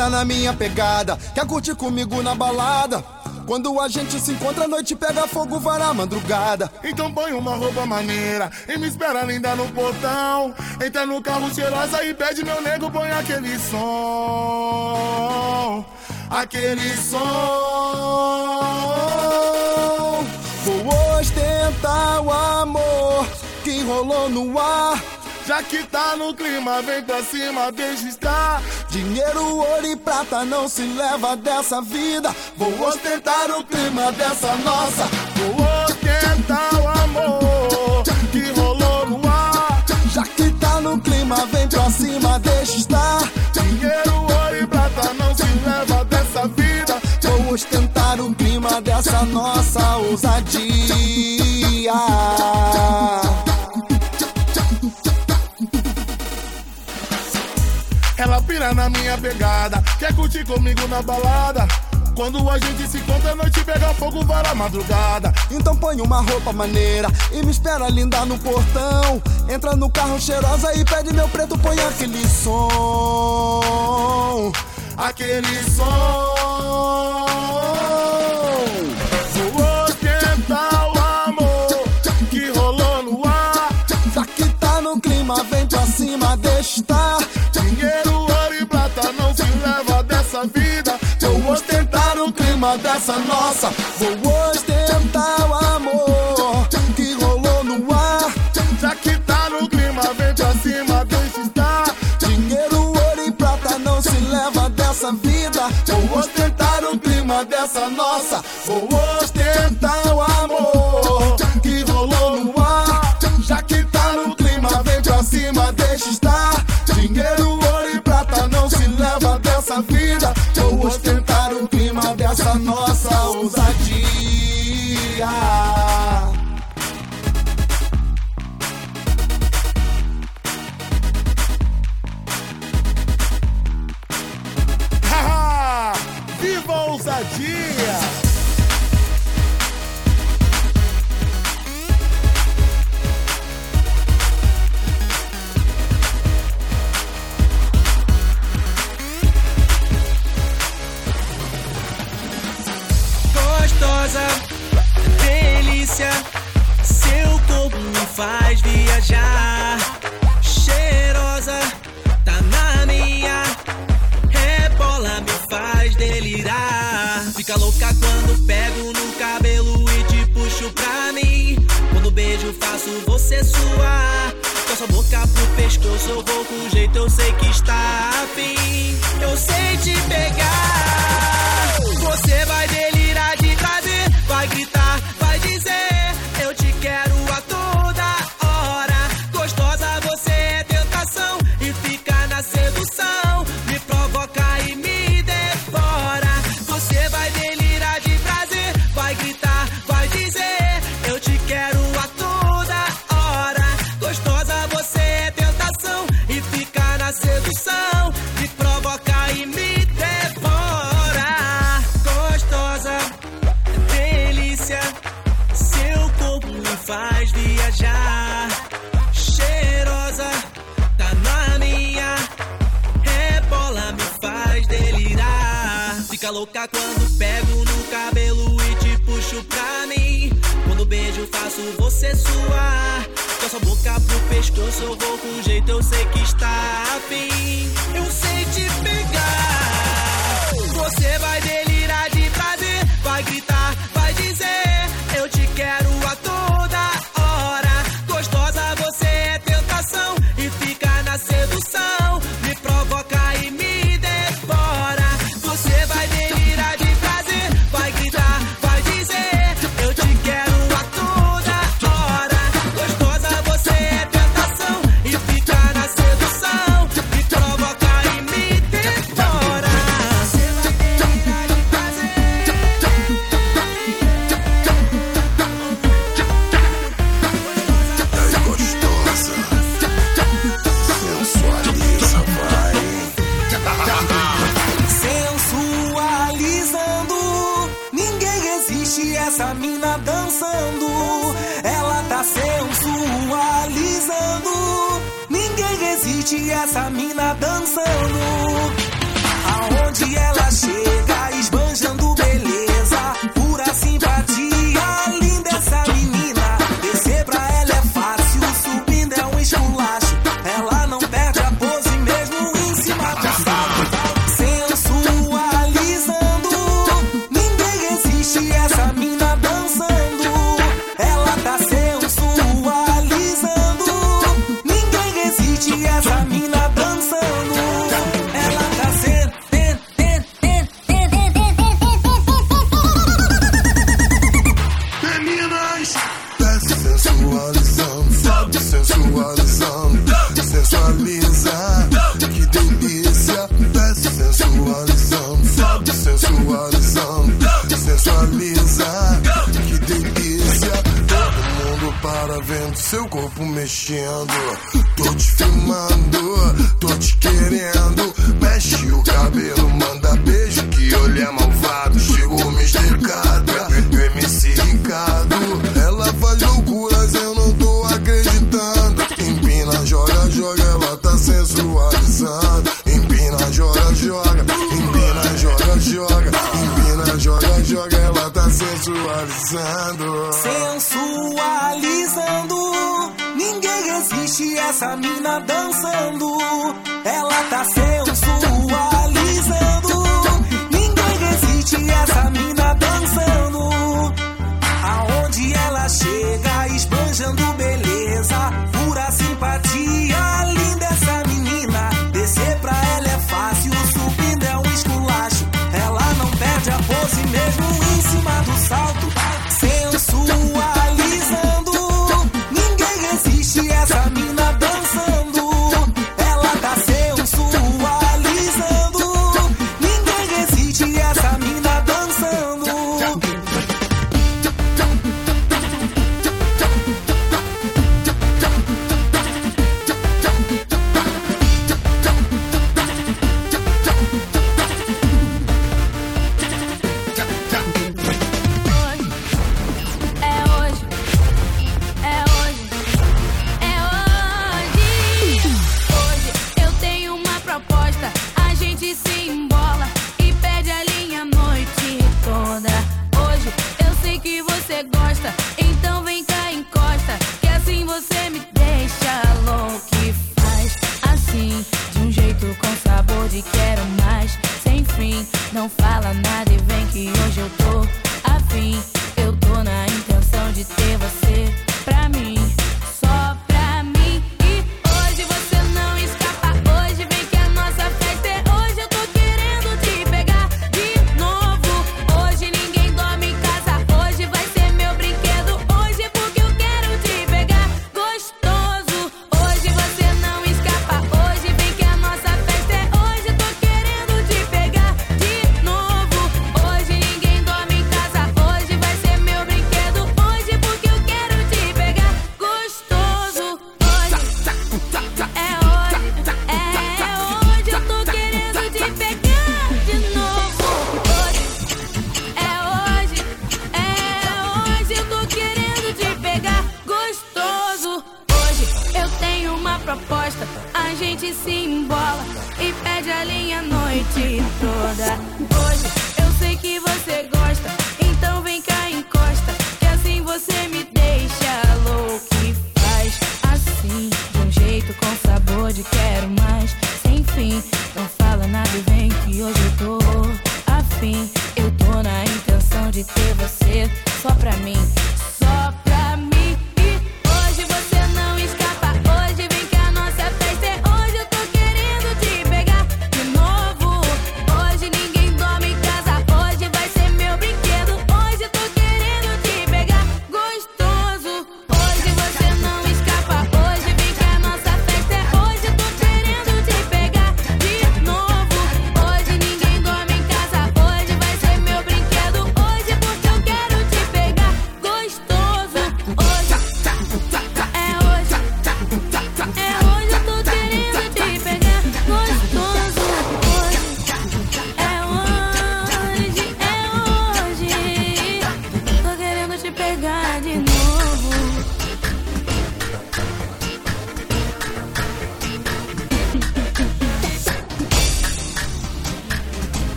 pira na minha pegada, quer curtir comigo na balada. Quando a gente se encontra, a noite pega fogo, vai na madrugada. Então põe uma roupa maneira e me espera linda no portão. Entra no carro cheirosa e pede meu nego, põe aquele som. Aquele som. Vou ostentar o amor que rolou no ar. Já que tá no clima, vem pra cima, deixa estar. Dinheiro, ouro e prata não se leva dessa vida. Vou ostentar o clima dessa nossa. Vou ostentar o amor que rolou no ar. Já que tá no clima, vem pra cima, deixa estar. Dinheiro, ouro e prata não se leva dessa vida. Vou ostentar o clima dessa nossa ousadia. Na minha pegada, quer curtir comigo na balada. Quando a gente se encontra, a noite pega fogo, para a madrugada. Então põe uma roupa maneira e me espera linda no portão. Entra no carro cheirosa e pede meu preto, põe aquele som. Aquele som. Dessa nossa. Vou ostentar o amor que rolou no ar. Já que tá no clima, vem pra cima, deixa estar. Dinheiro, ouro e prata não se leva dessa vida. Vou ostentar o clima dessa nossa. Vou ostentar o amor faço você suar. Com sua boca pro pescoço eu vou com jeito, eu sei que está afim. Eu sei te pegar. Você vai delirar pensando dançando. fim. Eu tô na intenção de ter você só pra mim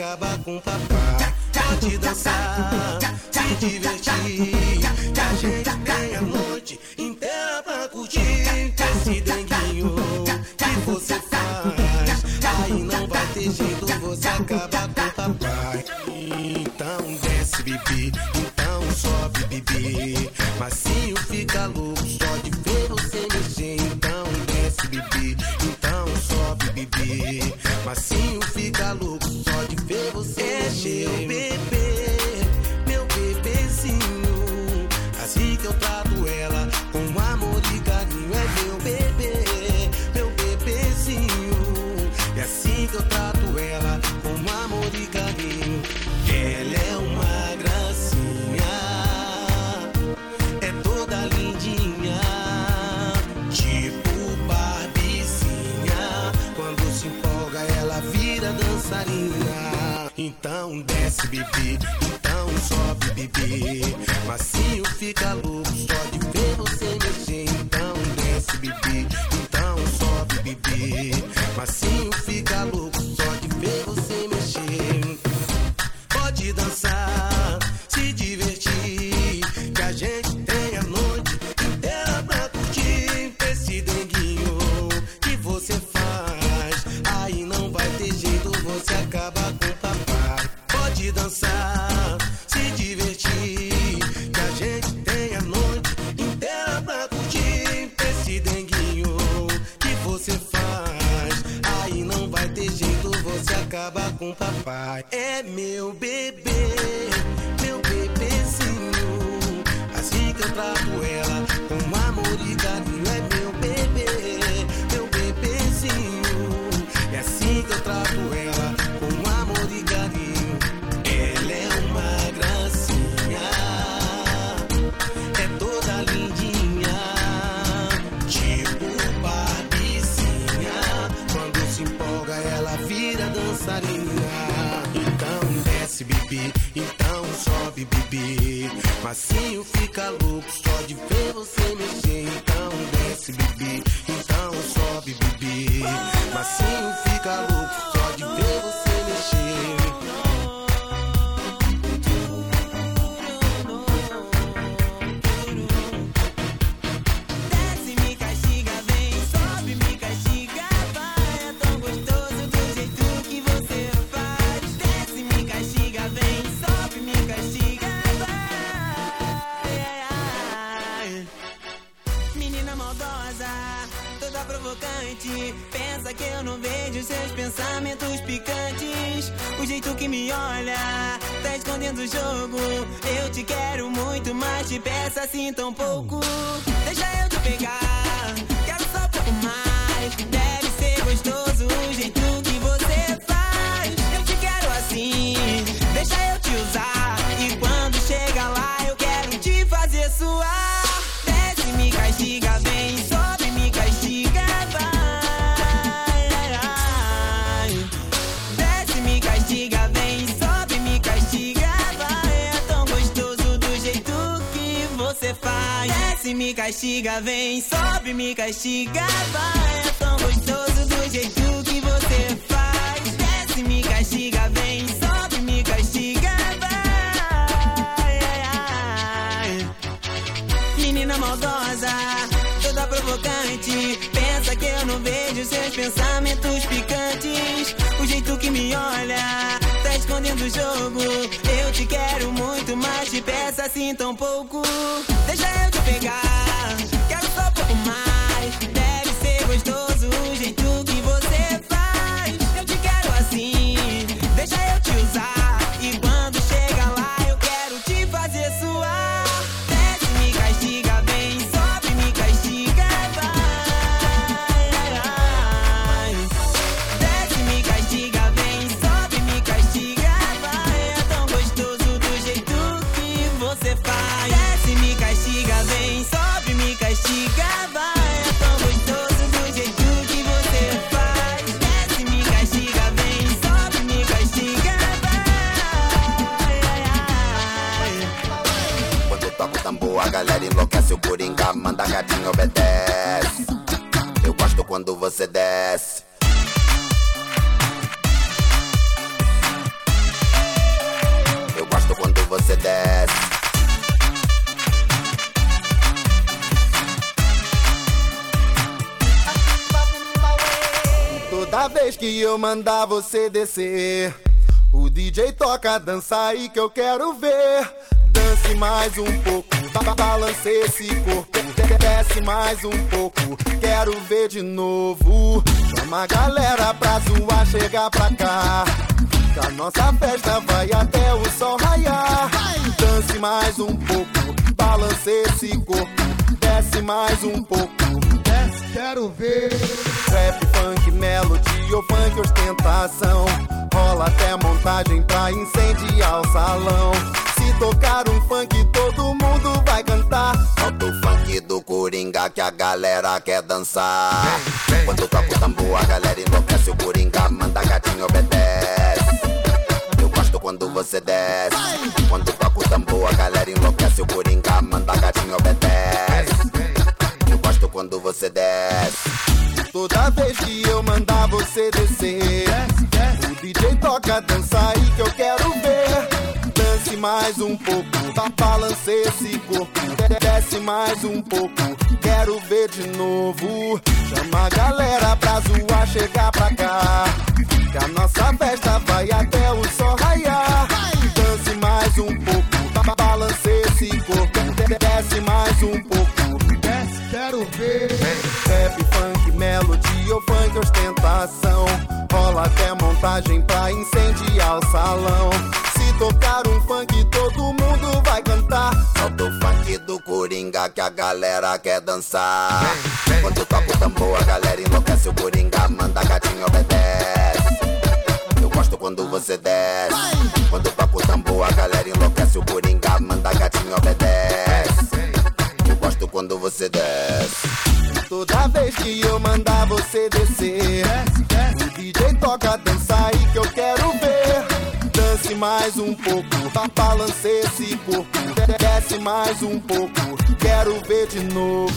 acaba com o papai. Pode dançar, se divertir, a gente tem a noite inteira pra curtir. Esse denguinho que você faz, aí não vai ter jeito, você acaba com o papai. Então desce, bibi, então sobe, bibi. Macio fica louco só de ver você mexer. Então desce, bibi, então sobe, bibi. Macio desce, bibi, então sobe, bibi. Macio fica louco só de Então desce, bibi, então sobe, bibi. Macio fica louco só de ver você mexer. Então desce, bibi, toda provocante. Pensa que eu não vejo seus pensamentos picantes. O jeito que me olha, tá escondendo o jogo. Eu te quero muito, mas te peço assim tão pouco. Deixa eu te pegar, quero só pouco mais. Deve ser gostoso o jeito castiga, vem, sobe, me castiga, vai. É tão gostoso do jeito que você faz. Desce, me castiga, vem, sobe, me castiga, vai. Menina maldosa, toda provocante. Pensa que eu não vejo seus pensamentos picantes. O jeito que me olha, tá escondendo o jogo. Eu te quero muito, mas te peço assim tão pouco. Deixa eu te pegar, Toda vez que eu mandar você descer, o DJ toca dança aí que eu quero ver. Dance mais um pouco, ba- balance esse corpo. De- Desce mais um pouco, quero ver de novo. Chama a galera pra zoar, chegar pra cá. Que a nossa festa vai até o sol raiar. Dance mais um pouco, balance esse corpo. Desce mais um pouco. Desce, quero ver. Rap, funk, melody ou funk ostentação. Rola até montagem pra incendiar o salão. Se tocar um funk, todo mundo vai cantar. Solta o funk do Coringa que a galera quer dançar. Quando toca o tambor, a galera enlouquece. O Coringa manda gatinho obedece. Eu gosto quando você desce. Quando toca o tambor, a galera enlouquece. O Coringa manda gatinho obedece. Quando você desce. Toda vez que eu mandar você descer, o DJ toca dança aí que eu quero ver. Dance mais um pouco, ba- balance esse corpo. De- Desce mais um pouco, quero ver de novo. Chama a galera pra zoar, chegar pra cá. Que a nossa festa vai até o sol raiar. Dance mais um pouco, ba- balance esse corpo. De- Desce mais um pouco. Quero ver. Rap, funk, melody ou funk ostentação. Rola até montagem pra incendiar o salão. Se tocar um funk, todo mundo vai cantar. Solta o funk do Coringa que a galera quer dançar. Quando toca o tambor, a galera enlouquece. O Coringa manda gatinho obedece. Eu gosto quando você desce. Quando toca o tambor, a galera enlouquece. O Coringa manda gatinho obedece. Quando você desce. Toda vez que eu mandar você descer, o DJ toca dança aí que eu quero ver. Dance mais um pouco, ba- balance esse corpo. De- Desce mais um pouco, quero ver de novo.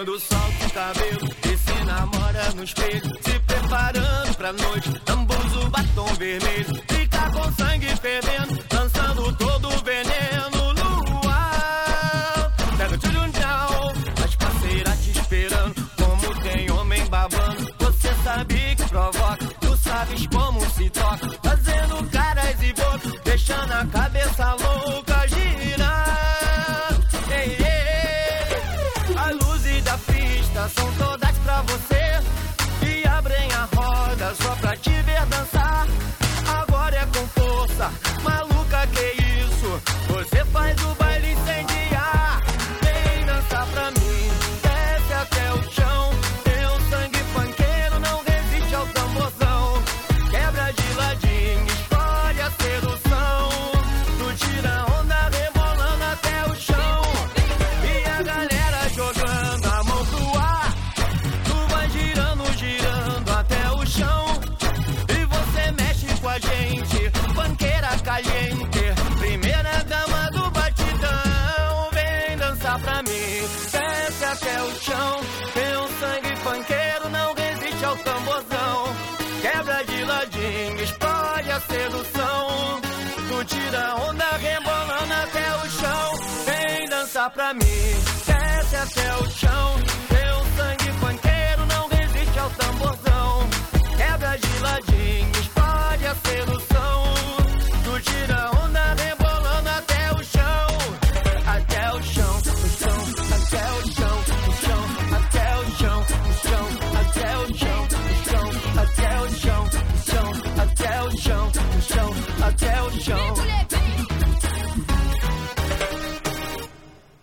Quando solta o cabelo e se namora no espelho, se preparando pra noite, ambuza o batom vermelho. Fica com sangue fervendo, dançando todo o veneno no ar. Pega o tchurunchau, as parceiras te esperando. Como tem homem babando, você sabe que provoca. Tu sabes como se toca, estas son desce até o chão. Meu sangue panqueiro não resiste ao tamborzão. Quebra de ladinho, espalha a sedução. Tu tira onda rebolando até o chão. Vem dançar pra mim, desce até o chão. Meu sangue panqueiro não resiste ao tamborzão. Quebra de ladinho, espalha a sedução. Tu tira onda